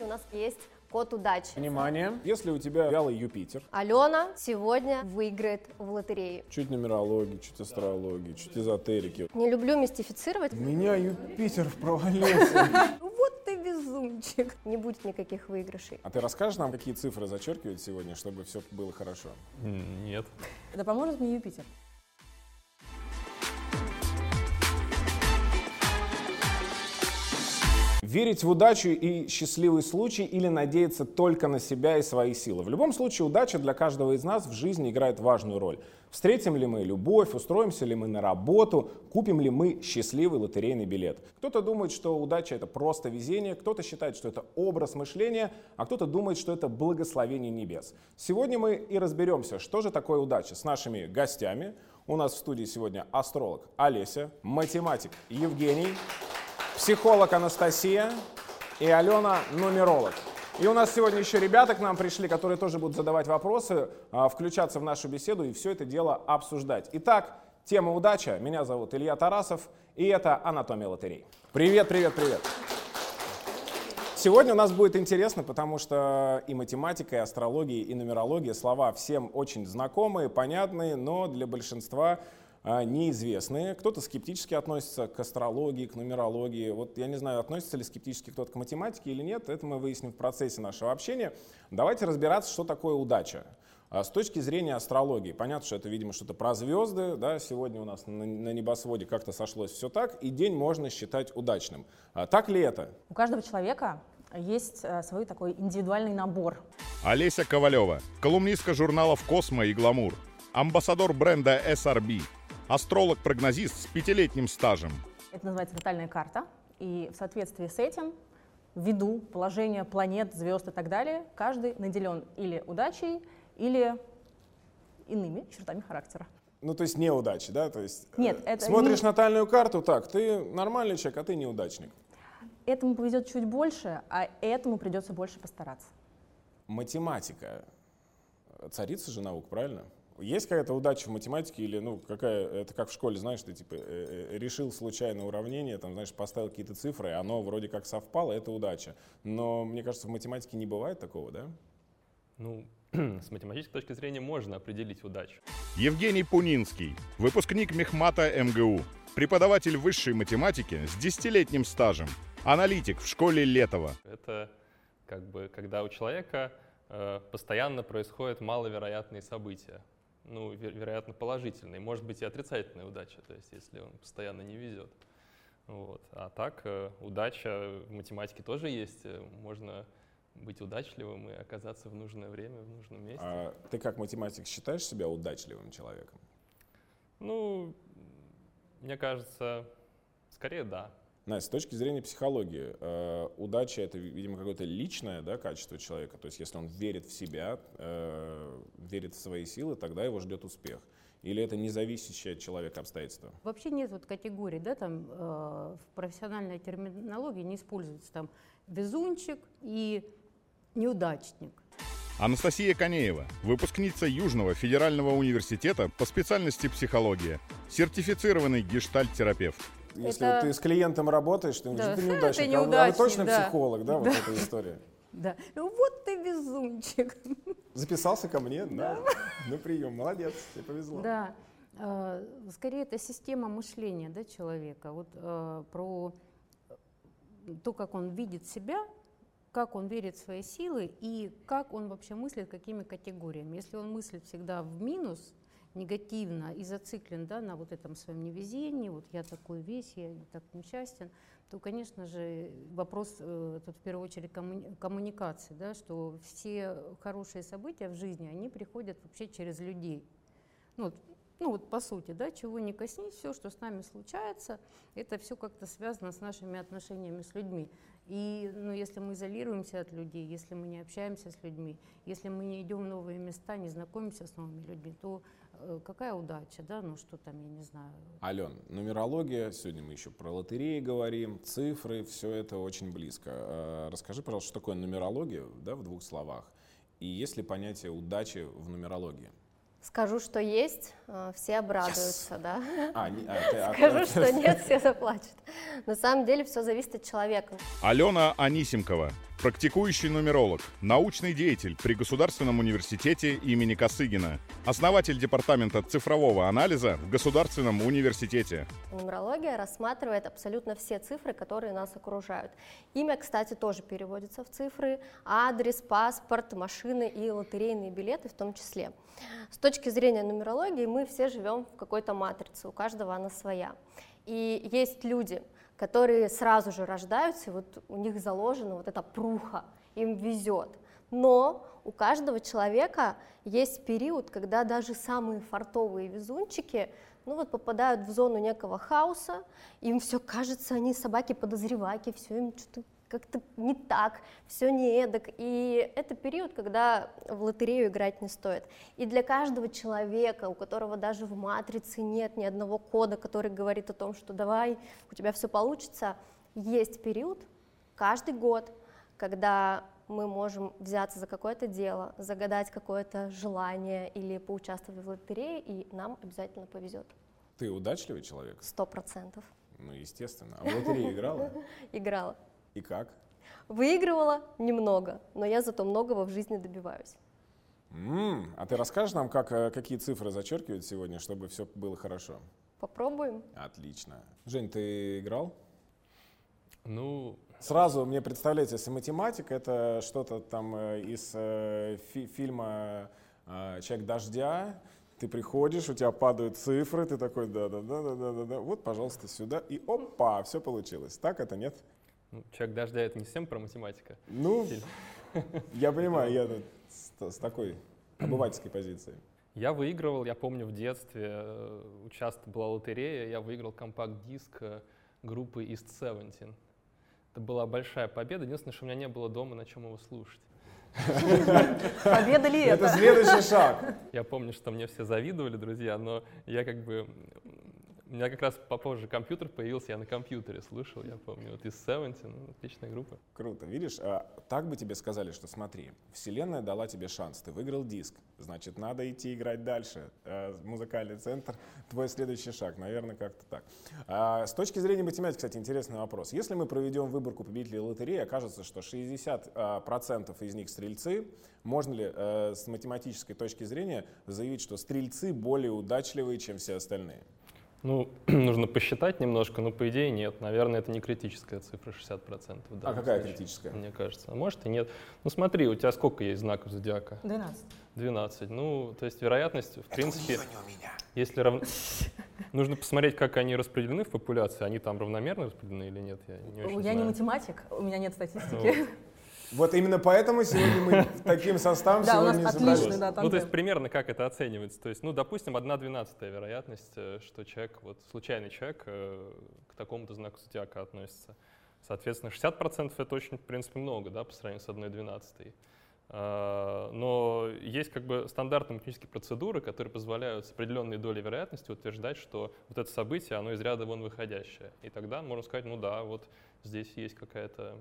У нас есть код удачи. Внимание, если у тебя вялый Юпитер, Алена сегодня выиграет в лотерее. чуть нумерологии, чуть астрологии, чуть эзотерики. Не люблю мистифицировать. У меня Юпитер провалился. Вот ты безумчик. Не будет никаких выигрышей. А ты расскажешь нам, какие цифры зачеркивать сегодня, чтобы все было хорошо? Нет. Это поможет мне Юпитер. Верить в удачу и счастливый случай или надеяться только на себя и свои силы. В любом случае, удача для каждого из нас в жизни играет важную роль. Встретим ли мы любовь, устроимся ли мы на работу, купим ли мы счастливый лотерейный билет. Кто-то думает, что удача это просто везение, кто-то считает, что это образ мышления, а кто-то думает, что это благословение небес. Сегодня мы и разберемся, что же такое удача с нашими гостями. У нас в студии сегодня астролог Олеся, математик Евгений, психолог Анастасия и Алена нумеролог. И у нас сегодня еще ребята к нам пришли, которые тоже будут задавать вопросы, а, включаться в нашу беседу и все это дело обсуждать. Итак, тема удача. Меня зовут Илья Тарасов, и это «Анатомия лотерей». Привет, привет, привет. Сегодня у нас будет интересно, потому что и математика, и астрология, и нумерология слова всем очень знакомые, понятные, но для большинства неизвестные. Кто-то скептически относится к астрологии, к нумерологии. Вот я не знаю, относится ли скептически кто-то к математике или нет, это мы выясним в процессе нашего общения. Давайте разбираться, что такое удача. А С точки зрения астрологии, понятно, что это, видимо, что-то про звезды, да, сегодня у нас на на небосводе как-то сошлось все так, и день можно считать удачным. А Так ли это? У каждого человека есть э, свой такой индивидуальный набор. Олеся Ковалева, колумнистка журналов «Космо» и «Гламур», амбассадор бренда SRB, астролог-прогнозист с пятилетним стажем. Это называется натальная карта. И в соответствии с этим, ввиду положения планет, звезд и так далее, каждый наделен или удачей, или иными чертами характера. Ну, то есть неудачи, да? То есть, Нет, э, это смотришь не- натальную карту, так, ты нормальный человек, а ты неудачник. Этому повезет чуть больше, а этому придется больше постараться. Математика. Царица же наук, правильно? Есть какая-то удача в математике или, ну, какая, это как в школе, знаешь, ты типа э, э, решил случайное уравнение, там, знаешь, поставил какие-то цифры, и оно вроде как совпало, это удача. Но мне кажется, в математике не бывает такого, да? Ну, с математической точки зрения можно определить удачу. Евгений Пунинский, выпускник Мехмата МГУ, преподаватель высшей математики с десятилетним стажем, аналитик в школе Летова. Это как бы когда у человека э, постоянно происходят маловероятные события. Ну, ве- вероятно, положительные. Может быть и отрицательная удача, то есть если он постоянно не везет. Вот. А так, э, удача в математике тоже есть. Э, Можно быть удачливым и оказаться в нужное время, в нужном месте. А ты как математик считаешь себя удачливым человеком? Ну, мне кажется, скорее да. Настя, с точки зрения психологии, э, удача это, видимо, какое-то личное да, качество человека. То есть, если он верит в себя, э, верит в свои силы, тогда его ждет успех. Или это независящее от человека обстоятельство? Вообще нет вот категорий, да, там э, в профессиональной терминологии не используется там везунчик и неудачник. Анастасия Конеева, выпускница Южного федерального университета по специальности психология, сертифицированный гештальт-терапевт. Если Это- вот ты с клиентом работаешь, ты, Да, ты это неудачник. А а вы неудачник, точно да. психолог, да, вот Да. эта история? Да. Ну, Вот ты везунчик. Записался ко мне, да, на прием. Молодец, тебе повезло. Да. Э, Скорее, это система мышления да, человека. Вот э, про то, как он видит себя, как он верит в свои силы и как он вообще мыслит, какими категориями. Если он мыслит всегда в минус, негативно и зациклен да, на вот этом своем невезении, вот я такой весь, я так несчастен, то, конечно же, вопрос э, тут в первую очередь коммуни- коммуникации, да, что все хорошие события в жизни, они приходят вообще через людей. Ну, вот, ну вот по сути, да, чего не коснись, все, что с нами случается, это все как-то связано с нашими отношениями с людьми. И ну, если мы изолируемся от людей, если мы не общаемся с людьми, если мы не идем в новые места, не знакомимся с новыми людьми, то какая удача, да, ну что там, я не знаю, Ален, нумерология, сегодня мы еще про лотереи говорим, цифры, все это очень близко. Э, Расскажи, пожалуйста, что такое нумерология, да, в двух словах. И есть ли понятие удачи в нумерологии? Скажу, что есть, э, все обрадуются, да. А, не- а, ты- а, Скажу, ты- что нет, все заплачут. На самом деле все зависит от человека. Алена Анисимкова, Практикующий нумеролог, научный деятель при Государственном университете имени Косыгина, основатель департамента цифрового анализа в Государственном университете. Нумерология рассматривает абсолютно все цифры, которые нас окружают. Имя, кстати, тоже переводится в цифры, адрес, паспорт, машины и лотерейные билеты в том числе. С точки зрения нумерологии мы все живем в какой-то матрице, у каждого она своя. И есть люди, которые сразу же рождаются, и вот у них заложена вот эта пруха, им везет. Но у каждого человека есть период, когда даже самые фартовые везунчики ну вот попадают в зону некого хаоса, им все кажется, они собаки-подозреваки, все им что-то как-то не так, все не эдак. И это период, когда в лотерею играть не стоит. И для каждого человека, у которого даже в матрице нет ни одного кода, который говорит о том, что давай, у тебя все получится, есть период каждый год, когда мы можем взяться за какое-то дело, загадать какое-то желание или поучаствовать в лотерее, и нам обязательно повезет. Ты удачливый человек? Сто процентов. Ну, естественно. А в лотерею играла? Играла. И как? Выигрывала немного, но я зато многого в жизни добиваюсь. М, А ты расскажешь нам, как, э, какие цифры зачеркивают сегодня, чтобы все было хорошо? Попробуем. Отлично. Жень, ты играл? Ну, Сразу мне представляется, если математика, это что-то там э, из э, фи- фильма э, «Человек дождя», ты приходишь, у тебя падают цифры, ты такой, да-да-да-да-да-да, вот, пожалуйста, сюда, и опа, все получилось. Так это нет? Ну, «Человек дождя» — это не совсем про математика. Ну, я понимаю, я с, с такой обывательской позиции. Я выигрывал, я помню в детстве, э, участвовал, была лотерея, я выиграл компакт-диск э, группы East Seventeen. Это была большая победа. Единственное, что у меня не было дома, на чем его слушать. Победа ли Это это? следующий шаг. Я помню, что мне все завидовали, друзья, но я как бы... У меня как раз попозже компьютер появился, я на компьютере слушал, я помню. Вот из Seventeen, ну, отличная группа. Круто. Видишь, а, так бы тебе сказали, что смотри, вселенная дала тебе шанс, ты выиграл диск, значит, надо идти играть дальше. А, Музыкальный центр, твой следующий шаг, наверное, как-то так. А, С точки зрения математики, кстати, интересный вопрос. Если мы проведем выборку победителей лотереи, окажется, что 60% а, из них стрельцы, можно ли э, с математической точки зрения заявить, что стрельцы более удачливые, чем все остальные? Ну, нужно посчитать немножко, но по идее нет. Наверное, это не критическая цифра 60%. в А какая случае, критическая? Мне кажется. А может и нет. Ну смотри, у тебя сколько есть знаков зодиака? 12. 12. Ну, то есть вероятность, в принципе, если рав... Нужно посмотреть, как они распределены в популяции. Они там равномерно распределены или нет, я не очень Я не знаю. математик, у меня нет статистики. Вот именно поэтому сегодня мы таким составом Да, у нас сегодня и отличный, собрались. да, Ну, то есть примерно как это оценивается? То есть, ну, допустим, 1 двенадцатая вероятность, э, что человек, вот случайный человек э, к такому-то знаку зодиака относится. Соответственно, 60% это очень, в принципе, много, да, по сравнению с 1 двенадцатой. А, Но есть как бы стандартные математические процедуры, которые позволяют с определенной долей вероятности утверждать, что вот это событие, оно из ряда вон выходящее. И тогда можно сказать, ну да, вот здесь есть какая-то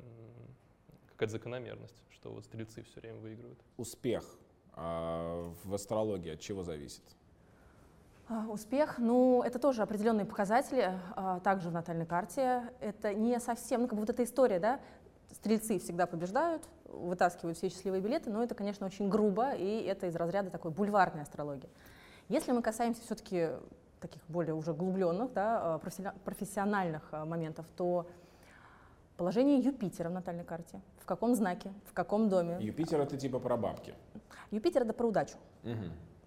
какая-то закономерность, что вот стрельцы все время выигрывают. Успех а, в астрологии от чего зависит? А, Успех, ну, это тоже определенные показатели, а, также в натальной карте. Это не совсем, ну, как бы вот эта история, да, стрельцы всегда побеждают, вытаскивают все счастливые билеты, но это, конечно, очень грубо, и это из разряда такой бульварной астрологии. Если мы касаемся все-таки таких более уже углубленных, да, а, профессиона- профессиональных моментов, то положение Юпитера в натальной карте, каком знаке, в каком доме. Юпитер это типа про бабки. Юпитер — это про удачу.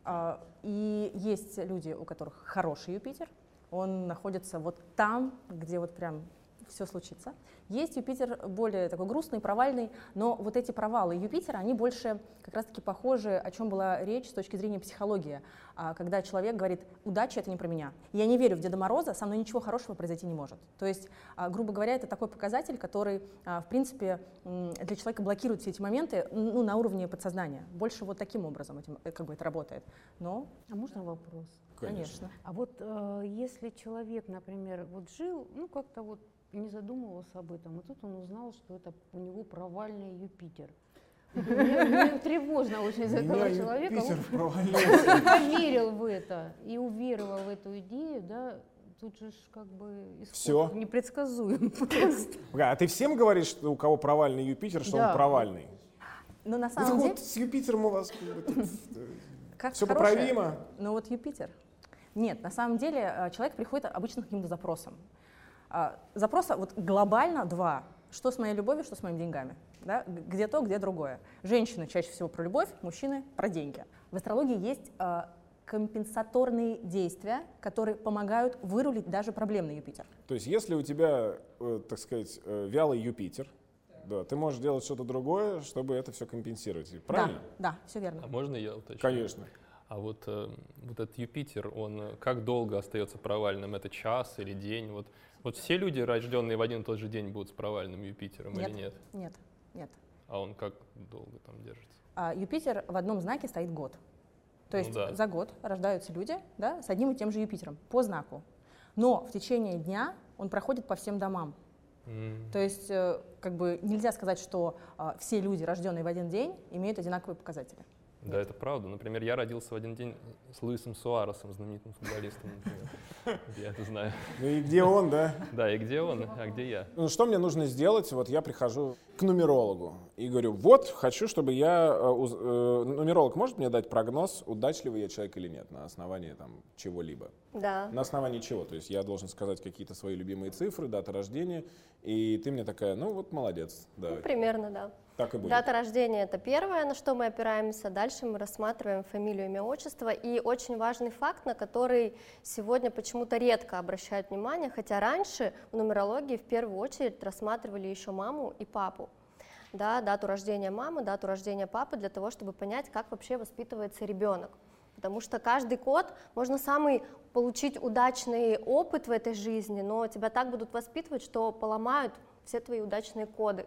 А, И есть люди, у которых хороший Юпитер, он находится вот там, где вот прям все случится. Есть Юпитер более такой грустный, провальный, но вот эти провалы Юпитера, они больше как раз-таки похожи, о чем была речь с точки зрения психологии, А, когда человек говорит, удача это не про меня. Я не верю в Деда Мороза, со мной ничего хорошего произойти не может. То есть, а, грубо говоря, это такой показатель, который, а, в принципе, для человека блокирует все эти моменты ну, на уровне подсознания. Больше вот таким образом этим, э, как бы это работает. Но, А можно вопрос? конечно. А вот э, если человек, например, вот жил, ну как-то вот не задумывался об этом, и тут он узнал, что это у него провальный Юпитер. Мне, мне тревожно очень за этого человека. Провалился. Он поверил в это и уверовал в эту идею, да, тут же как бы исход Всё? непредсказуем просто. А ты всем говоришь, что у кого провальный Юпитер, что Да. он провальный? Но на Ну, самом так деле... вот с Юпитером у вас как э, все поправимо. Но вот Юпитер. Нет, на самом деле э, человек приходит обычно к каким-то запросам. А, Запроса вот глобально два. Что с моей любовью, что с моими деньгами. Да? Где то, где другое. Женщины чаще всего про любовь, мужчины про деньги. В астрологии есть э, компенсаторные действия, которые помогают вырулить даже проблемный Юпитер. То есть если у тебя, э, так сказать, э, вялый Юпитер, да, ты можешь делать что-то другое, чтобы это все компенсировать. Правильно? Да, да, все верно. А можно я уточню? Конечно. А вот, э, вот этот Юпитер, он как долго остается провальным? Это час или день? Вот, вот все люди, рожденные в один и тот же день, будут с провальным Юпитером Нет. или нет? Нет, нет. А он как долго там держится? А Юпитер в одном знаке стоит год. То Ну есть да. за год рождаются люди да, с одним и тем же Юпитером по знаку. Но в течение дня он проходит по всем домам. М, То есть э, как бы нельзя сказать, что а, все люди, рожденные в один день, имеют одинаковые показатели. Да, это правда. Например, я родился в один день с Луисом Суаресом, знаменитым футболистом. Я это знаю. Ну и где он, да? Да, и где он, а где я? Ну, что мне нужно сделать? Вот я прихожу к нумерологу и говорю, вот, хочу, чтобы я... э, э, Нумеролог может мне дать прогноз, удачливый я человек или нет, на основании там чего-либо? Да. На основании чего? То есть я должен сказать какие-то свои любимые цифры, дата рождения, и ты мне такая, ну вот молодец, Ну, давай, примерно, да. Так и будет. Дата рождения это первое, на что мы опираемся. Дальше мы рассматриваем фамилию, имя, отчество. И очень важный факт, на который сегодня почему-то редко обращают внимание, хотя раньше в нумерологии в первую очередь рассматривали еще маму и папу. Да, дату рождения мамы, дату рождения папы, для того, чтобы понять, как вообще воспитывается ребенок. Потому что каждый код, можно самый получить удачный опыт в этой жизни, но тебя так будут воспитывать, что поломают все твои удачные коды.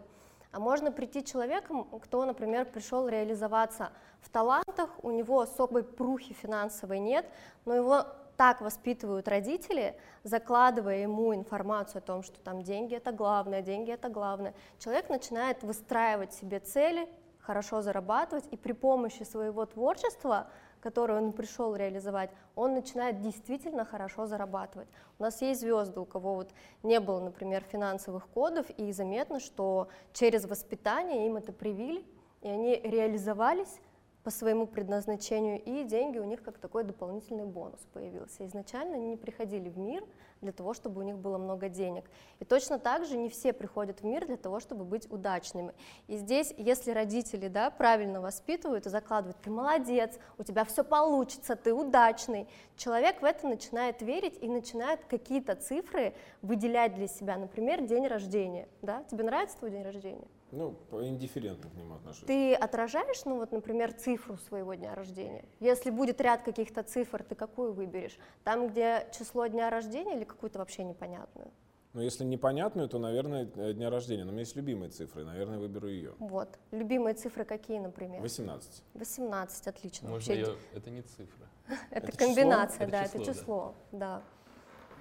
А можно прийти человеком, кто, например, пришел реализоваться в талантах, у него особой прухи финансовой нет, но его так воспитывают родители, закладывая ему информацию о том, что там деньги это главное, деньги это главное. Человек начинает выстраивать себе цели, хорошо зарабатывать, и при помощи своего творчества, которое он пришел реализовать, он начинает действительно хорошо зарабатывать. У нас есть звезды, у кого вот не было, например, финансовых кодов, и заметно, что через воспитание им это привили, и они реализовались по своему предназначению, и деньги у них как такой дополнительный бонус появился. Изначально они не приходили в мир для того, чтобы у них было много денег. И точно так же не все приходят в мир для того, чтобы быть удачными. И здесь, если родители да, правильно воспитывают и закладывают, ты молодец, у тебя все получится, ты удачный, человек в это начинает верить и начинает какие-то цифры выделять для себя. Например, день рождения. Да? Тебе нравится твой день рождения? Ну, по- индифферентно к нему отношусь. Ты отражаешь, ну вот, например, цифру своего дня рождения? Если будет ряд каких-то цифр, ты какую выберешь? Там, где число дня рождения или какую-то вообще непонятную? Ну, если непонятную, то, наверное, э, дня рождения. Но у меня есть любимые цифры, наверное, выберу ее. Вот. Любимые цифры какие, например? 18. 18, отлично. Можно Вообще, ее... Это не цифра. Это, это комбинация, число? да, Это это число, да. число, да.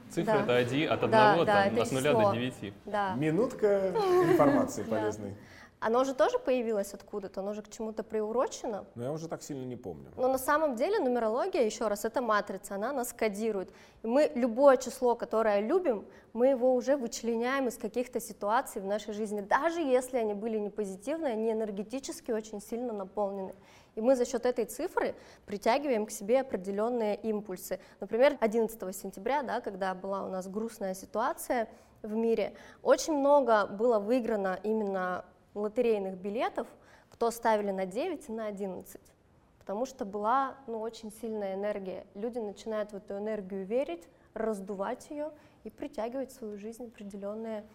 Цифра Да. это один, от Да, одного да, там, это от нуля число. до девяти. Да. Минутка информации Да. полезной. Оно же тоже появилось откуда-то, оно же к чему-то приурочено. Но я уже так сильно не помню. Но на самом деле нумерология, еще раз, это матрица, она нас кодирует. И мы любое число, которое любим, мы его уже вычленяем из каких-то ситуаций в нашей жизни, даже если они были не позитивные, они энергетически очень сильно наполнены. И мы за счет этой цифры притягиваем к себе определенные импульсы. Например, 11 сентября, да, когда была у нас грустная ситуация в мире, очень много было выиграно именно лотерейных билетов, кто ставили на 9 и на 11 потому что была ну, очень сильная энергия. Люди начинают в эту энергию верить, раздувать ее и притягивать в свою жизнь определенные.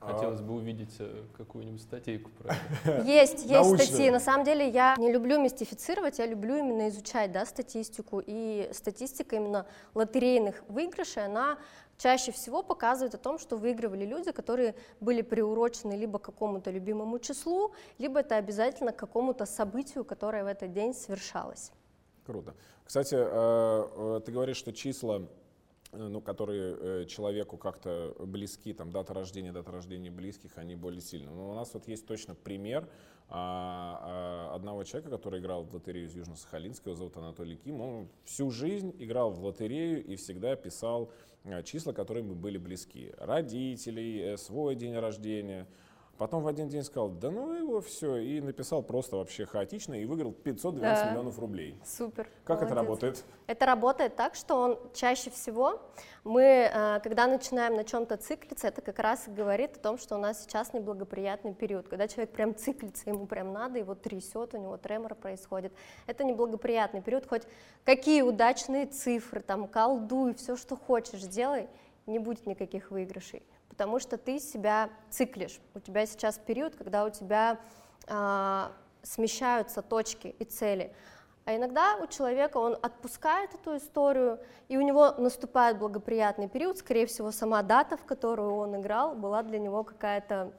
Хотелось бы увидеть э, какую-нибудь статейку про это. Есть, есть Научную. статьи. На самом деле я не люблю мистифицировать, я люблю именно изучать да, статистику. И статистика именно лотерейных выигрышей, она чаще всего показывает о том, что выигрывали люди, которые были приурочены либо к какому-то любимому числу, либо это обязательно к какому-то событию, которое в этот день совершалось. Круто. Кстати, э, э, ты говоришь, что числа, ну, которые э, человеку как-то близки, там, дата рождения, дата рождения близких, они более сильны. Но у нас вот есть точно пример а, а, одного человека, который играл в лотерею из Южно-Сахалинска, его зовут Анатолий Ким. Он всю жизнь играл в лотерею и всегда писал а, числа, которые ему были близки. Родителей, э, свой день рождения – Потом в один день сказал, да ну его все, и написал просто вообще хаотично и выиграл 512 да. миллионов рублей. Супер. Как молодец. это работает? Это работает так, что он чаще всего, мы, э, когда начинаем на чем-то циклиться, это как раз и говорит о том, что у нас сейчас неблагоприятный период, когда человек прям циклится, ему прям надо, его трясет, у него тремор происходит. Это неблагоприятный период, хоть какие удачные цифры, там, колдуй, все, что хочешь, делай, не будет никаких выигрышей потому что ты себя циклишь. У тебя сейчас период, когда у тебя э, смещаются точки и цели. А иногда у человека он отпускает эту историю, и у него наступает благоприятный период, скорее всего, сама дата, в которую он играл, была для него какая-то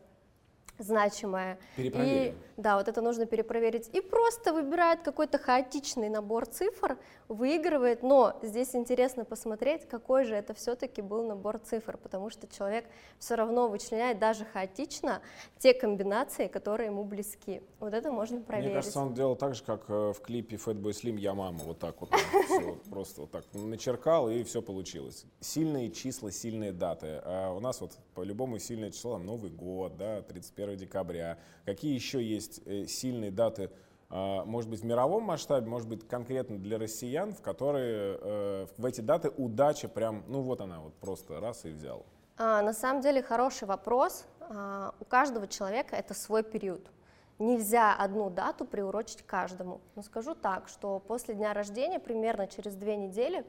значимое. И да, вот это нужно перепроверить. И просто выбирает какой-то хаотичный набор цифр, выигрывает, но здесь интересно посмотреть, какой же это все-таки был набор цифр, потому что человек все равно вычленяет даже хаотично те комбинации, которые ему близки. Вот это можно проверить. Мне кажется, он делал так же, как э, в клипе Fatboy Slim «Я мама», вот так вот, просто вот так начеркал, и все получилось. Сильные числа, сильные даты. А у нас вот по-любому сильное число, Новый год, да, 31 декабря. Какие еще есть э, сильные даты а, может быть, в мировом масштабе, может быть, конкретно для россиян, в которые э, в эти даты удача прям, ну вот она, вот просто раз и взял? А, на самом деле хороший вопрос. А, у каждого человека это свой период. Нельзя одну дату приурочить каждому. Но скажу так, что после дня рождения, примерно через две недели,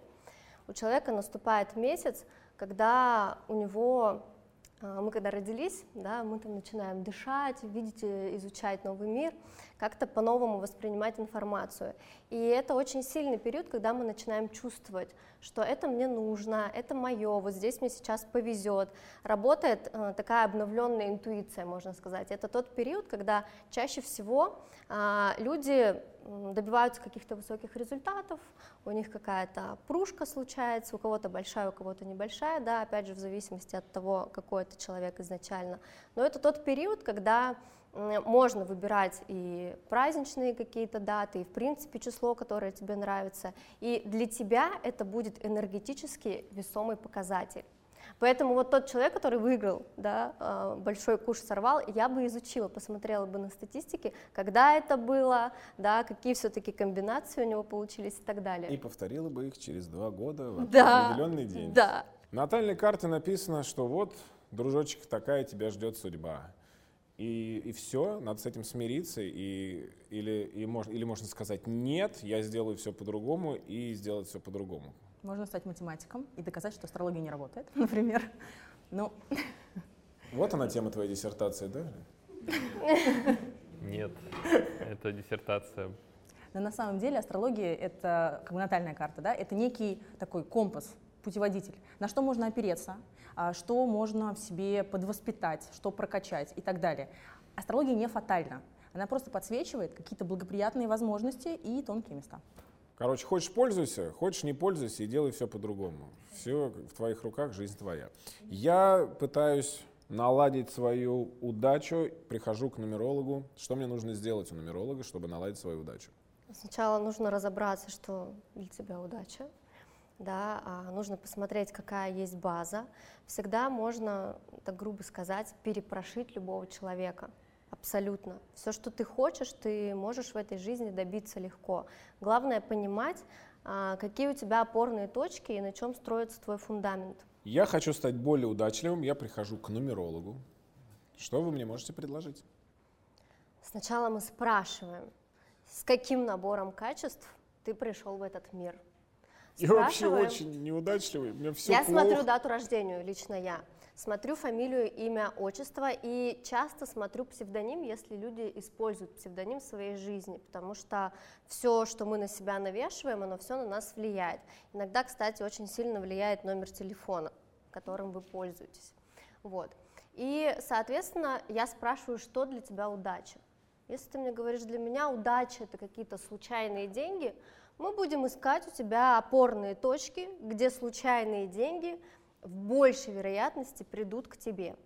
у человека наступает месяц, когда у него мы когда родились, да, мы там начинаем дышать, видеть, изучать новый мир, как-то по-новому воспринимать информацию. И это очень сильный период, когда мы начинаем чувствовать, что это мне нужно, это мое, вот здесь мне сейчас повезет. Работает э, такая обновленная интуиция, можно сказать. Это тот период, когда чаще всего э, люди добиваются каких-то высоких результатов, у них какая-то пружка случается, у кого-то большая, у кого-то небольшая, да, опять же, в зависимости от того, какой это человек изначально. Но это тот период, когда можно выбирать и праздничные какие-то даты, и в принципе число, которое тебе нравится, и для тебя это будет энергетически весомый показатель. Поэтому вот тот человек, который выиграл, да, а, большой куш сорвал, я бы изучила, посмотрела бы на статистики, когда это было, да, какие все-таки комбинации у него получились и так далее. И повторила бы их через два года в да, определенный день. Да. На натальной карте написано, что вот, дружочек, такая тебя ждет судьба. И, и все, надо с этим смириться, и, или, и мож, или можно сказать нет, я сделаю все по-другому, и сделать все по-другому. Можно стать математиком и доказать, что астрология не работает, например. Ну. Вот она тема твоей диссертации, да? Нет, это диссертация. Но на самом деле астрология — это как бы натальная карта, да? Это некий такой компас, путеводитель, на что можно опереться, а, что можно в себе подвоспитать, что прокачать и так далее. Астрология не фатальна. Она просто подсвечивает какие-то благоприятные возможности и тонкие места. Короче, хочешь пользуйся, хочешь не пользуйся и делай все по-другому. Все в твоих руках, жизнь твоя. Я пытаюсь наладить свою удачу, прихожу к нумерологу. Что мне нужно сделать у нумеролога, чтобы наладить свою удачу? Сначала нужно разобраться, что для тебя удача да, а нужно посмотреть, какая есть база. Всегда можно, так грубо сказать, перепрошить любого человека. Абсолютно. Все, что ты хочешь, ты можешь в этой жизни добиться легко. Главное понимать, а, какие у тебя опорные точки и на чем строится твой фундамент. Я хочу стать более удачливым, я прихожу к нумерологу. Что вы мне можете предложить? Сначала мы спрашиваем, с каким набором качеств ты пришел в этот мир – я вообще очень неудачливый, у меня все Я плохо. смотрю дату рождения, лично я. Смотрю фамилию, имя, отчество и часто смотрю псевдоним, если люди используют псевдоним в своей жизни, потому что все, что мы на себя навешиваем, оно все на нас влияет. Иногда, кстати, очень сильно влияет номер телефона, которым вы пользуетесь. Вот. И, соответственно, я спрашиваю, что для тебя удача. Если ты мне говоришь, для меня удача это какие-то случайные деньги, мы будем искать у тебя опорные точки, где случайные деньги в большей вероятности придут к тебе.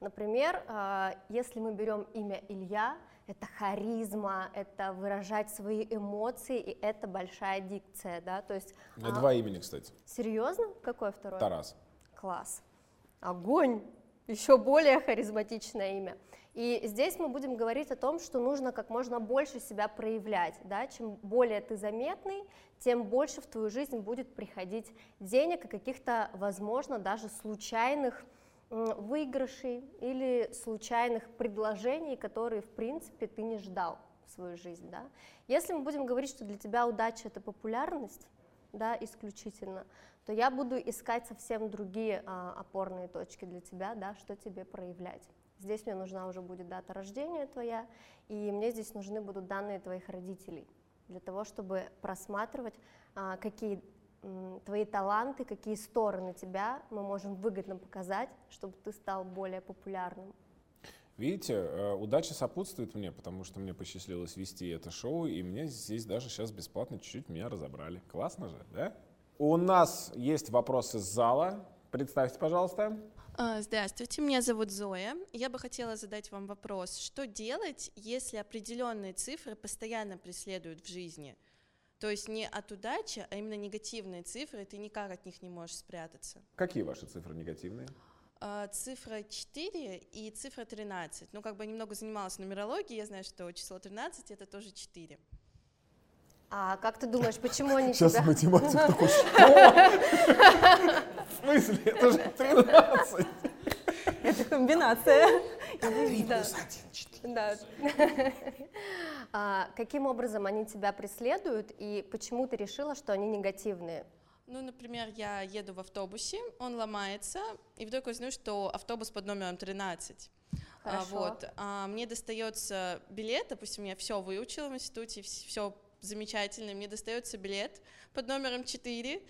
Например, а, если мы берем имя Илья, это харизма, это выражать свои эмоции, и это большая дикция, да, то есть... У меня а, два имени, кстати. Серьезно? Какое второе? Тарас. Класс. Огонь! Еще более харизматичное имя. И здесь мы будем говорить о том, что нужно как можно больше себя проявлять. Да? Чем более ты заметный, тем больше в твою жизнь будет приходить денег и каких-то, возможно, даже случайных выигрышей или случайных предложений, которые, в принципе, ты не ждал в свою жизнь. Да? Если мы будем говорить, что для тебя удача — это популярность, да, исключительно, то я буду искать совсем другие а, опорные точки для тебя, да, что тебе проявлять. Здесь мне нужна уже будет дата рождения твоя, и мне здесь нужны будут данные твоих родителей для того, чтобы просматривать, а, какие твои таланты, какие стороны тебя мы можем выгодно показать, чтобы ты стал более популярным. Видите, э, удача сопутствует мне, потому что мне посчастливилось вести это шоу, и мне здесь даже сейчас бесплатно чуть-чуть меня разобрали. Классно же, да? У нас есть вопросы из зала. Представьте, пожалуйста. А, здравствуйте, меня зовут Зоя. Я бы хотела задать вам вопрос. Что делать, если определенные цифры постоянно преследуют в жизни? То есть не от удачи, а именно негативные цифры, ты никак от них не можешь спрятаться. Какие ваши цифры негативные? А, цифра 4 и цифра 13. Ну, как бы немного занималась нумерологией, я знаю, что число 13 это тоже 4. А как ты думаешь, почему они Сейчас тебя... математик такой, что? В смысле? Это же 13. Это комбинация. 3 плюс 1, 4. Да. А, каким образом они тебя преследуют и почему ты решила, что они негативные? Ну, например, я еду в автобусе, он ломается, и вдруг узнаю, что автобус под номером 13. А, Хорошо. А, вот, а, мне достается билет, допустим, я все выучила в институте, все замечательный, мне достается билет под номером 4,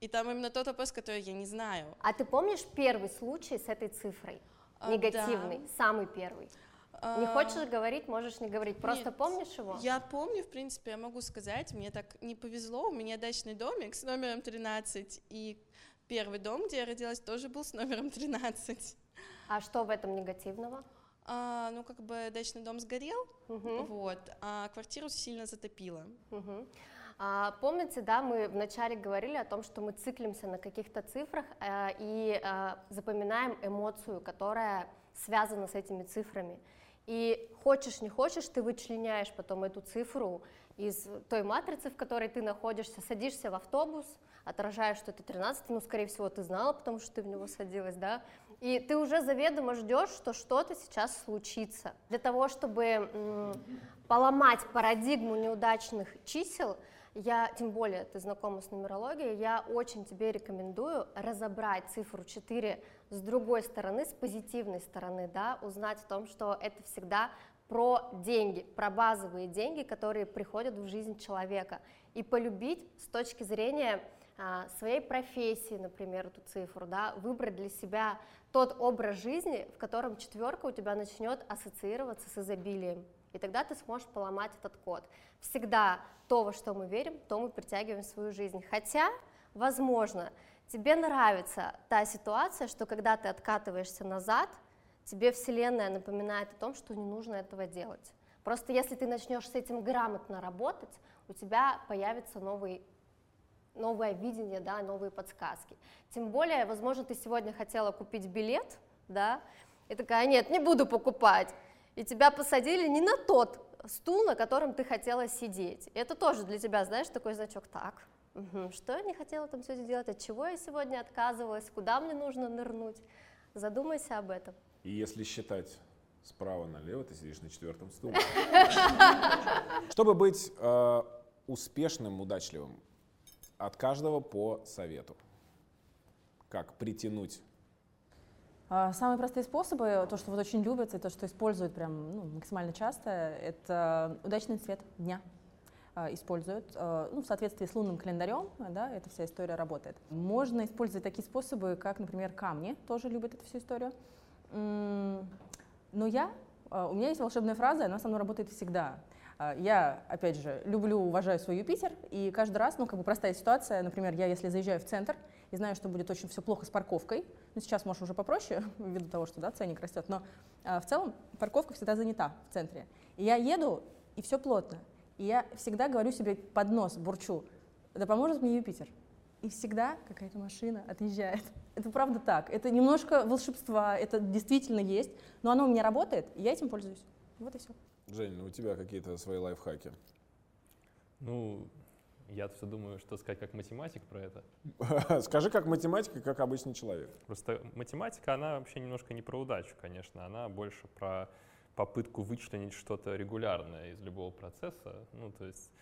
и там именно тот вопрос, который я не знаю. А ты помнишь первый случай с этой цифрой? Негативный, да. самый первый. Не а, хочешь говорить, можешь не говорить, просто Нет, помнишь его? Я помню, в принципе, я могу сказать, мне так не повезло, у меня дачный домик с номером 13, и первый дом, где я родилась, тоже был с номером 13. А что в этом негативного? А, ну, как бы дачный дом сгорел, угу. вот, а квартиру сильно затопило. Угу. А, помните, да, мы вначале говорили о том, что мы циклимся на каких-то цифрах э, и э, запоминаем эмоцию, которая связана с этими цифрами. И хочешь, не хочешь, ты вычленяешь потом эту цифру из той матрицы, в которой ты находишься, садишься в автобус, отражаешь, что это 13, ну, скорее всего, ты знала, потому что ты в него садилась, да, и ты уже заведомо ждешь, что что-то сейчас случится. Для того, чтобы поломать парадигму неудачных чисел, я, тем более ты знакома с нумерологией, я очень тебе рекомендую разобрать цифру 4 с другой стороны, с позитивной стороны, да, узнать о том, что это всегда про деньги, про базовые деньги, которые приходят в жизнь человека, и полюбить с точки зрения своей профессии, например, эту цифру, да, выбрать для себя тот образ жизни, в котором четверка у тебя начнет ассоциироваться с изобилием. И тогда ты сможешь поломать этот код. Всегда то, во что мы верим, то мы притягиваем в свою жизнь. Хотя, возможно, тебе нравится та ситуация, что когда ты откатываешься назад, тебе Вселенная напоминает о том, что не нужно этого делать. Просто если ты начнешь с этим грамотно работать, у тебя появится новый новое видение, да, новые подсказки. Тем более, возможно, ты сегодня хотела купить билет, да, и такая, нет, не буду покупать. И тебя посадили не на тот стул, на котором ты хотела сидеть. И это тоже для тебя, знаешь, такой значок, так, угу, что я не хотела там сегодня делать, от чего я сегодня отказывалась, куда мне нужно нырнуть. Задумайся об этом. И если считать справа налево, ты сидишь на четвертом стуле. Чтобы быть э, успешным, удачливым, от каждого по совету. Как притянуть а, Самые простые способы, то, что вот очень любят, и то, что используют прям ну, максимально часто, это удачный цвет дня а, используют а, ну, в соответствии с лунным календарем, да, эта вся история работает. Можно использовать такие способы, как, например, камни, тоже любят эту всю историю. Но я, у меня есть волшебная фраза, она со мной работает всегда. А, я, опять же, люблю, уважаю свой Юпитер, и каждый раз, ну, как бы простая ситуация, например, я, если заезжаю в центр, и знаю, что будет очень все плохо с парковкой. Ну, сейчас, может, уже попроще, ввиду того, что да, ценник растет, но а, в целом парковка всегда занята в центре. И я еду, и все плотно. И я всегда говорю себе под нос, бурчу, да поможет мне Юпитер. И всегда какая-то машина отъезжает. Это правда так. Это немножко волшебства, это действительно есть, но оно у меня работает, и я этим пользуюсь. Вот и все. Жень, ну у тебя какие-то свои лайфхаки? Ну, я все думаю, что сказать как математик про это. Скажи как математик и как обычный человек. Просто математика, она вообще немножко не про удачу, конечно, она больше про попытку вычленить что-то регулярное из любого процесса. Ну, то есть,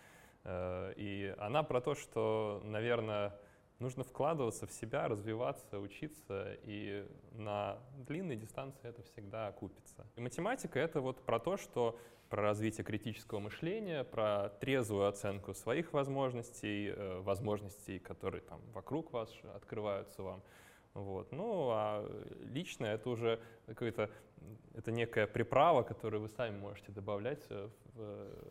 э, и она про то, что, наверное, нужно вкладываться в себя, развиваться, учиться, и на длинной дистанции это всегда окупится. И математика — это вот про то, что про развитие критического мышления, про трезвую оценку своих возможностей, э, возможностей, которые там вокруг вас открываются вам. Вот. Ну, а лично это уже какое-то, это некая приправа, которую вы сами можете добавлять в...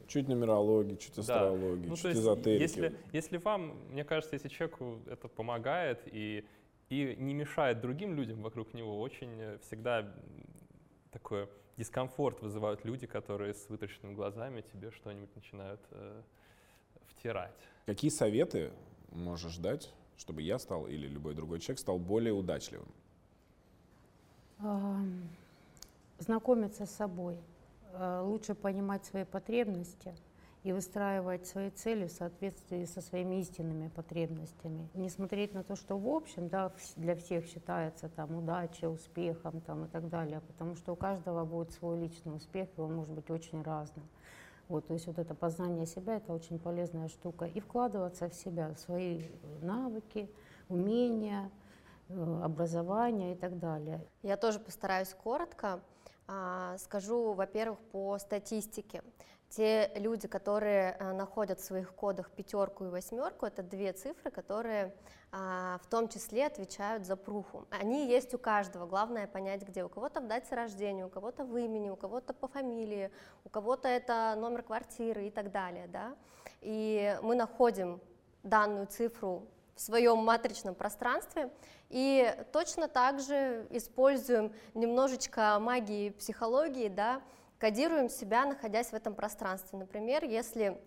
Чуть нумерологии, чуть астрологии, ну, чуть эзотерики. Если, если вам, мне кажется, если человеку это помогает и, и не мешает другим людям вокруг него, очень всегда такое дискомфорт вызывают люди, которые с вытащенными глазами тебе что-нибудь начинают э, втирать. Какие советы можешь дать, чтобы я стал или любой другой человек стал более удачливым? Знакомиться с собой, э, лучше понимать свои потребности – и выстраивать свои цели в соответствии со своими истинными потребностями. Не смотреть на то, что в общем да, для всех считается там, удачей, успехом там, и так далее, потому что у каждого будет свой личный успех, и он может быть очень разным. Вот, то есть вот это познание себя – это очень полезная штука. И вкладываться в себя, в свои навыки, умения, э, образование и так далее. Я тоже постараюсь коротко. А, скажу, во-первых, по статистике те люди, которые э, находят в своих кодах пятерку и восьмерку, это две цифры, которые а, в том числе отвечают за пруху. Они есть у каждого, главное понять, где. У кого-то в дате рождения, у кого-то в имени, у кого-то по фамилии, у кого-то это номер квартиры и так далее. Да? И мы находим данную цифру в своем матричном пространстве и точно так же используем немножечко магии психологии, да, кодируем себя, находясь в этом пространстве. Например, если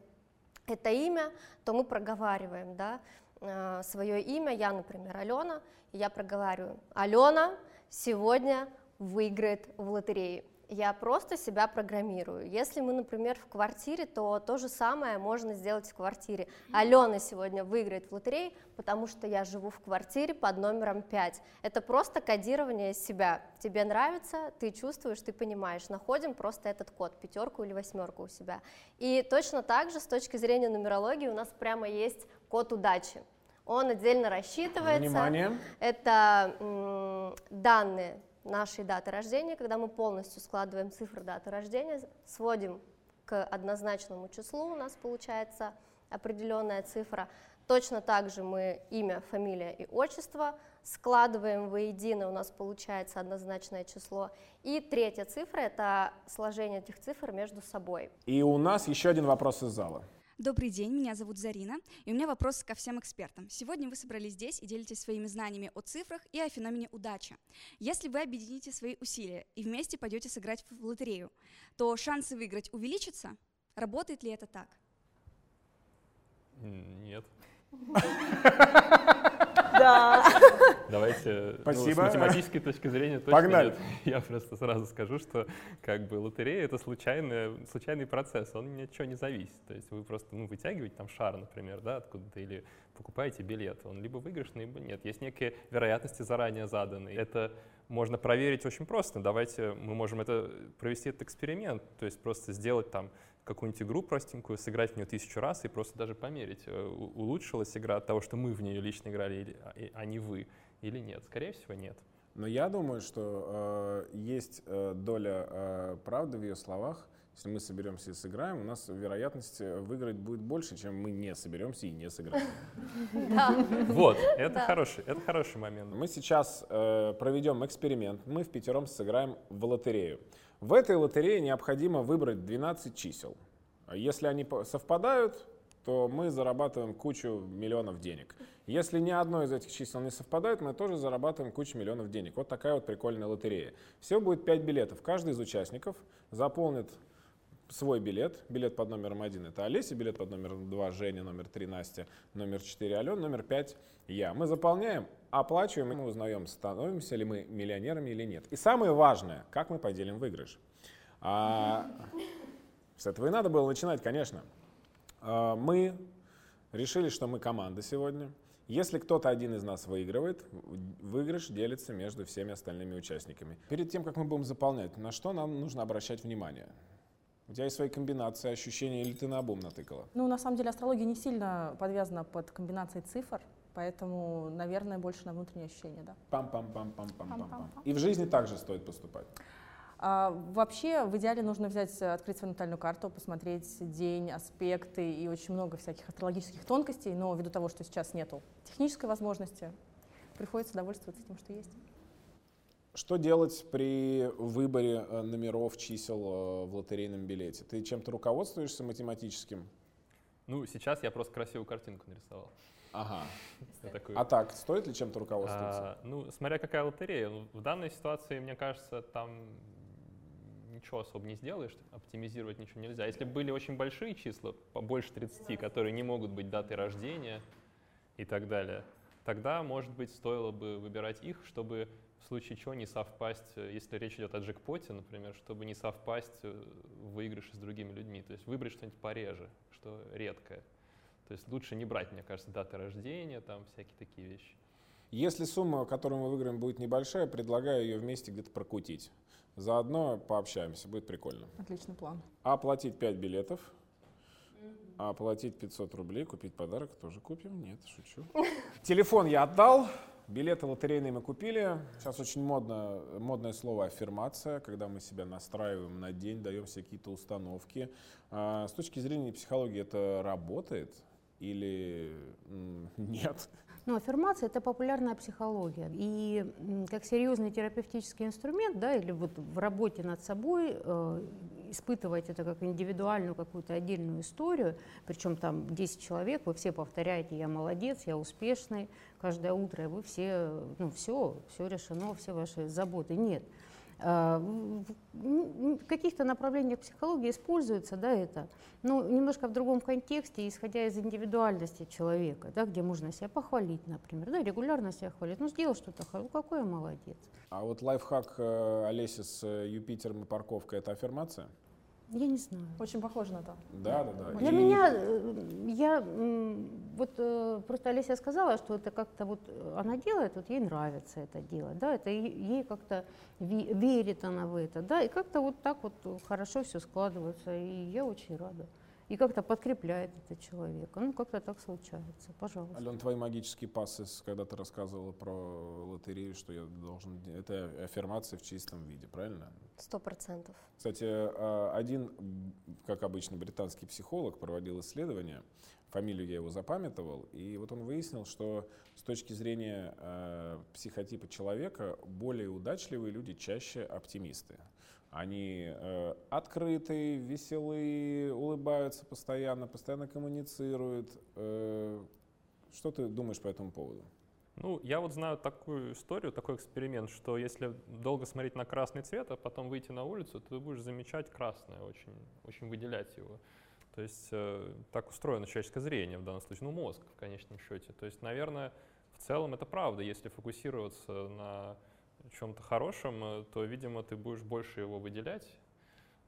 это имя, то мы проговариваем да, э, свое имя, я, например, Алена, и я проговариваю, Алена сегодня выиграет в лотерее я просто себя программирую. Если мы, например, в квартире, то то же самое можно сделать в квартире. Алена сегодня выиграет в лотерее, потому что я живу в квартире под номером 5. Это просто кодирование себя. Тебе нравится, ты чувствуешь, ты понимаешь. Находим просто этот код, пятерку или восьмерку у себя. И точно так же с точки зрения нумерологии у нас прямо есть код удачи. Он отдельно рассчитывается. Внимание. Это данные нашей даты рождения, когда мы полностью складываем цифры даты рождения, сводим к однозначному числу, у нас получается определенная цифра. Точно так же мы имя, фамилия и отчество складываем воедино, у нас получается однозначное число. И третья цифра – это сложение этих цифр между собой. И у нас еще один вопрос из зала. Добрый день, меня зовут Зарина, и у меня вопрос ко всем экспертам. Сегодня вы собрались здесь и делитесь своими знаниями о цифрах и о феномене удачи. Если вы объедините свои усилия и вместе пойдете сыграть в лотерею, то шансы выиграть увеличатся? Работает ли это так? Нет. Да. Давайте Спасибо. Ну, с математической точки зрения точно Погнали. нет. Я просто сразу скажу, что как бы лотерея это случайный, случайный процесс, он ни от чего не зависит. То есть вы просто ну, вытягиваете там шар, например, да, откуда-то, или покупаете билет, он либо выигрышный, либо нет. Есть некие вероятности заранее заданные. Это можно проверить очень просто. Давайте мы можем это провести этот эксперимент, то есть просто сделать там какую-нибудь игру простенькую, сыграть в нее тысячу раз и просто даже померить, э, улучшилась игра от того, что мы в нее лично играли, или, а, а не вы, или нет. Скорее всего, нет. Но я думаю, что э, есть э, доля э, правды в ее словах. Если мы соберемся и сыграем, у нас вероятность выиграть будет больше, чем мы не соберемся и не сыграем. Вот, это хороший, это хороший момент. Мы сейчас э, проведем эксперимент. Мы в пятером сыграем в лотерею. В этой лотерее необходимо выбрать 12 чисел. Если они совпадают, то мы зарабатываем кучу миллионов денег. Если ни одно из этих чисел не совпадает, мы тоже зарабатываем кучу миллионов денег. Вот такая вот прикольная лотерея. Всего будет 5 билетов. Каждый из участников заполнит свой билет. Билет под номером один это Олеся, билет под номером два Женя, номер три Настя, номер четыре Алена, номер пять я. Мы заполняем, оплачиваем, и мы узнаем, становимся ли мы миллионерами или нет. И самое важное, как мы поделим выигрыш. А, с этого и надо было начинать, конечно. А, мы решили, что мы команда сегодня. Если кто-то один из нас выигрывает, выигрыш делится между всеми остальными участниками. Перед тем, как мы будем заполнять, на что нам нужно обращать внимание? У тебя есть свои комбинации, ощущения, или ты на обум натыкала? Ну, на самом деле, астрология не сильно подвязана под комбинацией цифр, поэтому, наверное, больше на внутренние ощущения, да. Пам-пам-пам-пам-пам-пам. И в жизни также стоит поступать? А, вообще, в идеале нужно взять, открыть свою натальную карту, посмотреть день, аспекты и очень много всяких астрологических тонкостей, но ввиду того, что сейчас нету технической возможности, приходится довольствоваться тем, что есть. Что делать при выборе э, номеров, чисел э, в лотерейном билете? Ты чем-то руководствуешься математическим? Ну, сейчас я просто красивую картинку нарисовал. Ага. Такой... А так, стоит ли чем-то руководствоваться? А, ну, смотря какая лотерея. Ну, в данной ситуации, мне кажется, там ничего особо не сделаешь, оптимизировать ничего нельзя. Если были очень большие числа, побольше 30, которые не могут быть датой рождения и так далее, тогда, может быть, стоило бы выбирать их, чтобы в случае чего не совпасть, э, если речь идет о джекпоте, например, чтобы не совпасть э, в выигрыше с другими людьми. То есть выбрать что-нибудь пореже, что редкое. То есть лучше не брать, мне кажется, даты рождения, там всякие такие вещи. Если сумма, которую мы выиграем, будет небольшая, предлагаю ее вместе где-то прокутить. Заодно пообщаемся, будет прикольно. Отличный план. Оплатить 5 билетов, оплатить 500 рублей, купить подарок тоже купим? Нет, шучу. Телефон я отдал. Билеты лотерейные мы купили. Сейчас очень модно, модное слово аффирмация, когда мы себя настраиваем на день, даем себе какие-то установки. А, с точки зрения психологии это работает или нет? Ну, аффирмация – это популярная психология. И как серьезный терапевтический инструмент, да, или вот в работе над собой э, испытывать это как индивидуальную какую-то отдельную историю, причем там 10 человек, вы все повторяете «я молодец», «я успешный», каждое утро, вы все, ну, все, все решено, все ваши заботы. Нет. А, в каких-то направлениях психологии используется да, это, но немножко в другом контексте, исходя из индивидуальности человека, да, где можно себя похвалить, например, да, регулярно себя хвалить, ну сделал что-то, ну какой я молодец. А вот лайфхак э, Олеси с э, Юпитером и парковкой – это аффирмация? Я не знаю. Очень похоже на то. Да, да, да. Для и... меня, э, я вот э, просто Олеся сказала, что это как-то вот она делает, вот ей нравится это делать, да, это ей как-то верит она в это, да, и как-то вот так вот хорошо все складывается, и я очень рада и как-то подкрепляет это человека. Ну, как-то так случается, пожалуйста. Ален, твои магические пассы, когда ты рассказывала про лотерею, что я должен... Это аффирмация в чистом виде, правильно? Сто процентов. Кстати, а, один, как обычно, британский психолог проводил исследование, фамилию я его запамятовал, и вот он выяснил, что с точки зрения э, психотипа человека более удачливые люди чаще оптимисты. Они э, открытые, веселые, улыбаются постоянно, постоянно коммуницируют. Э, что ты думаешь по этому поводу? Ну, я вот знаю такую историю, такой эксперимент, что если долго смотреть на красный цвет, а потом выйти на улицу, ты будешь замечать красное, очень, очень выделять его. То есть э, так устроено человеческое зрение в данном случае, ну мозг в конечном счете. То есть, наверное, в целом это правда, если фокусироваться на чем-то хорошем, э, то, видимо, ты будешь больше его выделять,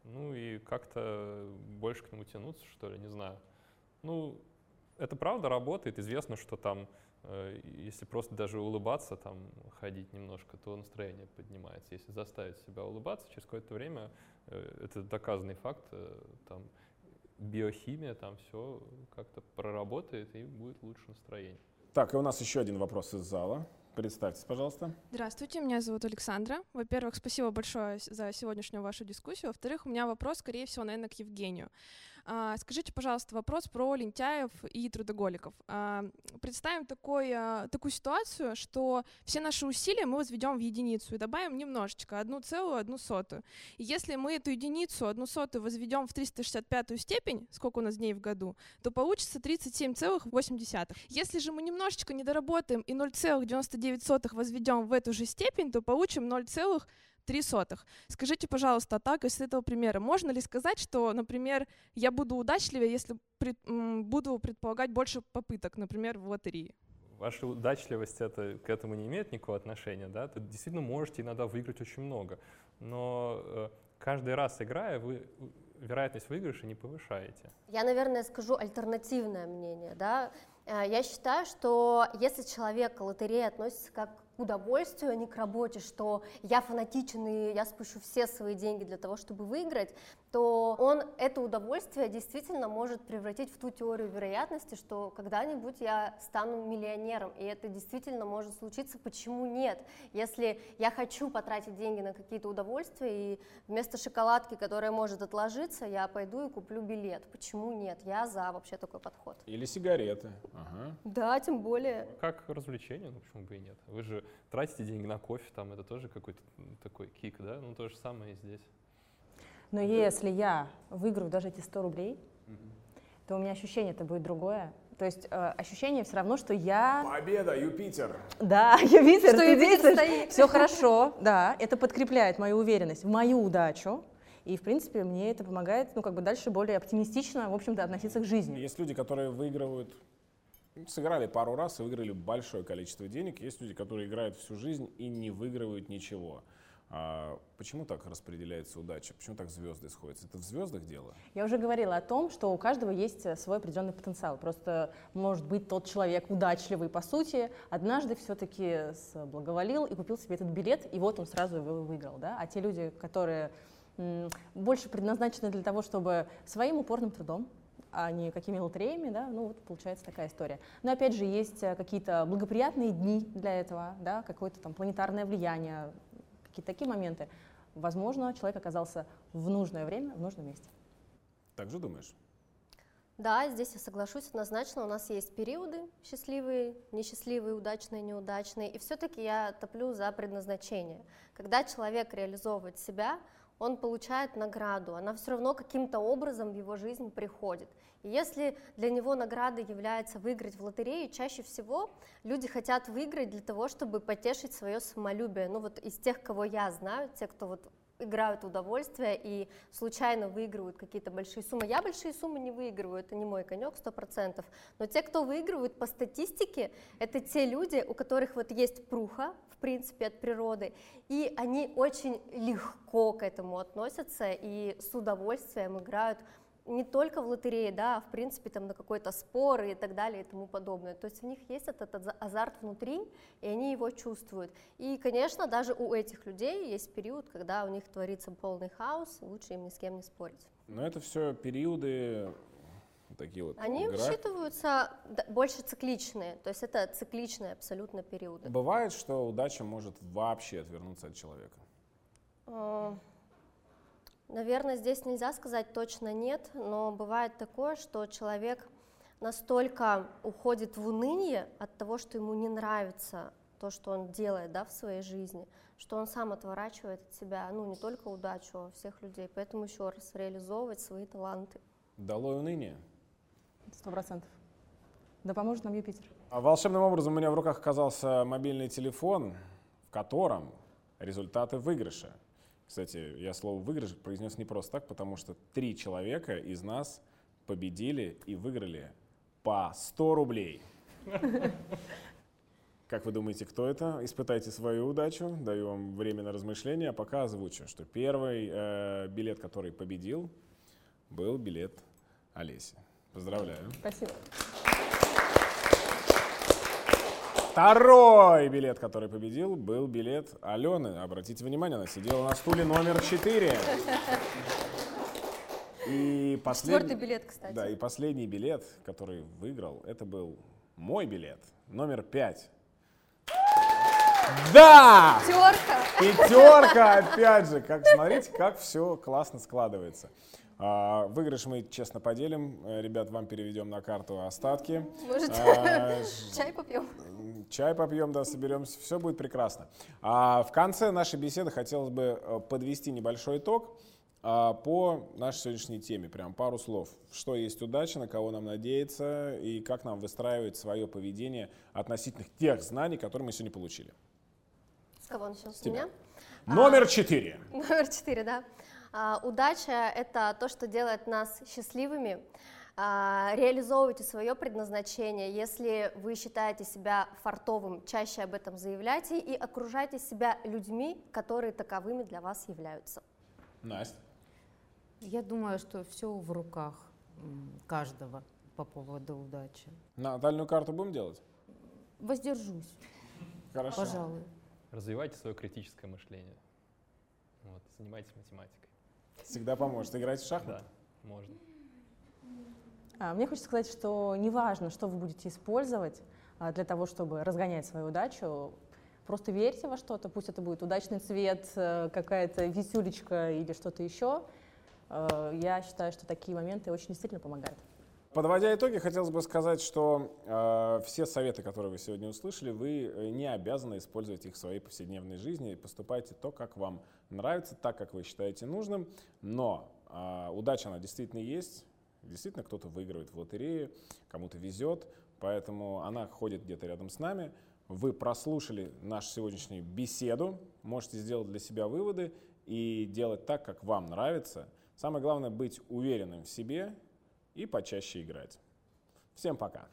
ну и как-то больше к нему тянуться, что ли, не знаю. Ну, это правда работает, известно, что там, э, если просто даже улыбаться, там, ходить немножко, то настроение поднимается. Если заставить себя улыбаться, через какое-то время, э, это доказанный факт, там, биохимия, там все как-то проработает и будет лучше настроение. Так, и у нас еще один вопрос из зала. Представьтесь, пожалуйста. Здравствуйте, меня зовут Александра. Во-первых, спасибо большое за сегодняшнюю вашу дискуссию. Во-вторых, у меня вопрос, скорее всего, наверное, к Евгению. А, скажите, пожалуйста, вопрос про лентяев и трудоголиков. А, представим такой, а, такую ситуацию, что все наши усилия мы возведем в единицу и добавим немножечко, одну целую, одну сотую. И если мы эту единицу, одну сотую возведем в 365 степень, сколько у нас дней в году, то получится 37,8. Если же мы немножечко не доработаем и 0,99 возведем в эту же степень, то получим 0,3 сотых. Скажите, пожалуйста, а так из этого примера, можно ли сказать, что, например, я буду удачливее, если пред, буду предполагать больше попыток, например, в лотерее? Ваша удачливость это, к этому не имеет никакого отношения, да? Вы действительно можете иногда выиграть очень много, но э, каждый раз играя, вы вероятность выигрыша не повышаете. Я, наверное, скажу альтернативное мнение. Да? Э, я считаю, что если человек к лотерее относится как к удовольствию, а не к работе, что я фанатичен и я спущу все свои деньги для того, чтобы выиграть, то он это удовольствие действительно может превратить в ту теорию вероятности, что когда-нибудь я стану миллионером, и это действительно может случиться. Почему нет? Если я хочу потратить деньги на какие-то удовольствия, и вместо шоколадки, которая может отложиться, я пойду и куплю билет. Почему нет? Я за вообще такой подход. Или сигареты. Ага. Да, тем более. Как развлечение, ну почему бы и нет? Вы же тратите деньги на кофе, там это тоже какой-то такой кик, да? Ну то же самое и здесь. Но если я выиграю даже эти 100 рублей, то у меня ощущение-то будет другое. То есть э, ощущение все равно, что я... Победа, Юпитер! Да, Юпитер, что ты Юпитер стоит. Все хорошо, да, это подкрепляет мою уверенность мою удачу. И, в принципе, мне это помогает, ну, как бы дальше более оптимистично, в общем-то, относиться к жизни. Есть люди, которые выигрывают, сыграли пару раз и выиграли большое количество денег. Есть люди, которые играют всю жизнь и не выигрывают ничего. А почему так распределяется удача? Почему так звезды сходятся? Это в звездах дело? Я уже говорила о том, что у каждого есть э, свой определенный потенциал. Просто может быть тот человек удачливый по сути, однажды все-таки благоволил и купил себе этот билет, и вот он сразу его выиграл. Да? А те люди, которые больше предназначены для того, чтобы своим упорным трудом а не какими лотереями, да, ну вот получается такая история. Но опять же есть э, какие-то благоприятные дни для этого, да, какое-то там планетарное влияние, какие-то такие моменты. Возможно, человек оказался в нужное время, в нужном месте. Так же думаешь? Да, здесь я соглашусь однозначно. У нас есть периоды счастливые, несчастливые, удачные, неудачные. И все-таки я топлю за предназначение. Когда человек реализовывает себя, он получает награду, она все равно каким-то образом в его жизнь приходит. И если для него наградой является выиграть в лотерею, чаще всего люди хотят выиграть для того, чтобы потешить свое самолюбие. Ну вот из тех, кого я знаю, те, кто вот играют удовольствие и случайно выигрывают какие-то большие суммы. Я большие суммы не выигрываю, это не мой конек, сто процентов. Но те, кто выигрывают по статистике, это те люди, у которых вот есть пруха, в принципе, от природы, и они очень легко к этому относятся и с удовольствием играют не только в лотерее, да, а в принципе там на какой-то спор и так далее и тому подобное. То есть у них есть этот азарт внутри, и они его чувствуют. И, конечно, даже у этих людей есть период, когда у них творится полный хаос, лучше им ни с кем не спорить. Но это все периоды такие вот Они граф... учитываются больше цикличные, то есть это цикличные абсолютно периоды. Бывает, что удача может вообще отвернуться от человека? Наверное, здесь нельзя сказать точно нет, но бывает такое, что человек настолько уходит в уныние от того, что ему не нравится то, что он делает да, в своей жизни, что он сам отворачивает от себя, ну, не только удачу, а всех людей. Поэтому еще раз реализовывать свои таланты. Долой уныние? Сто процентов. Да поможет нам Юпитер. А волшебным образом у меня в руках оказался мобильный телефон, в котором результаты выигрыша. Кстати, я слово «выигрыш» произнес не просто так, потому что три человека из нас победили и выиграли по 100 рублей. Как вы думаете, кто это? Испытайте свою удачу. Даю вам время на размышления. А пока озвучу, что первый э, билет, который победил, был билет Олеси. Поздравляю. Спасибо. Второй билет, который победил, был билет Алены. Обратите внимание, она сидела на стуле номер 4. И последний, Четвертый билет, кстати. Да, и последний билет, который выиграл, это был мой билет, номер 5. Да! Пятерка! Пятерка, опять же. Как, смотрите, как все классно складывается. А, выигрыш мы честно поделим. Э, ребят, вам переведем на карту остатки. Может, А, чай попьем? Чай попьем, да, соберемся, все будет прекрасно. А в конце нашей беседы хотелось бы э, подвести небольшой итог а, по нашей сегодняшней теме. Прям пару слов. Что есть удача, на кого нам надеяться и как нам выстраивать свое поведение относительно тех знаний, которые мы сегодня получили. С кого начнем? С, С меня? Номер четыре. Номер четыре, да. А, удача — это то, что делает нас счастливыми. А, реализовывайте свое предназначение. Если вы считаете себя фартовым, чаще об этом заявляйте и окружайте себя людьми, которые таковыми для вас являются. Настя. Я думаю, что все в руках каждого по поводу удачи. Натальную карту будем делать? Воздержусь, Хорошо. пожалуй. Развивайте свое критическое мышление. Вот, занимайтесь математикой. Всегда поможет. Играть в шахматы? Да, можно. А, Мне хочется сказать, что неважно, что вы будете использовать а, для того, чтобы разгонять свою удачу, просто верьте во что-то, пусть это будет удачный цвет, э, какая-то висюлечка или что-то еще. Э, Я считаю, что такие моменты очень действительно помогают. Подводя итоги, хотелось бы сказать, что э, все советы, которые вы сегодня услышали, вы э, не обязаны использовать их в своей повседневной жизни. Поступайте то, как вам нравится, так, как вы считаете нужным. Но э, удача, она действительно есть. Действительно, кто-то выигрывает в лотерею, кому-то везет. Поэтому она ходит где-то рядом с нами. Вы прослушали нашу сегодняшнюю беседу, можете сделать для себя выводы и делать так, как вам нравится. Самое главное быть уверенным в себе и почаще играть. Всем пока!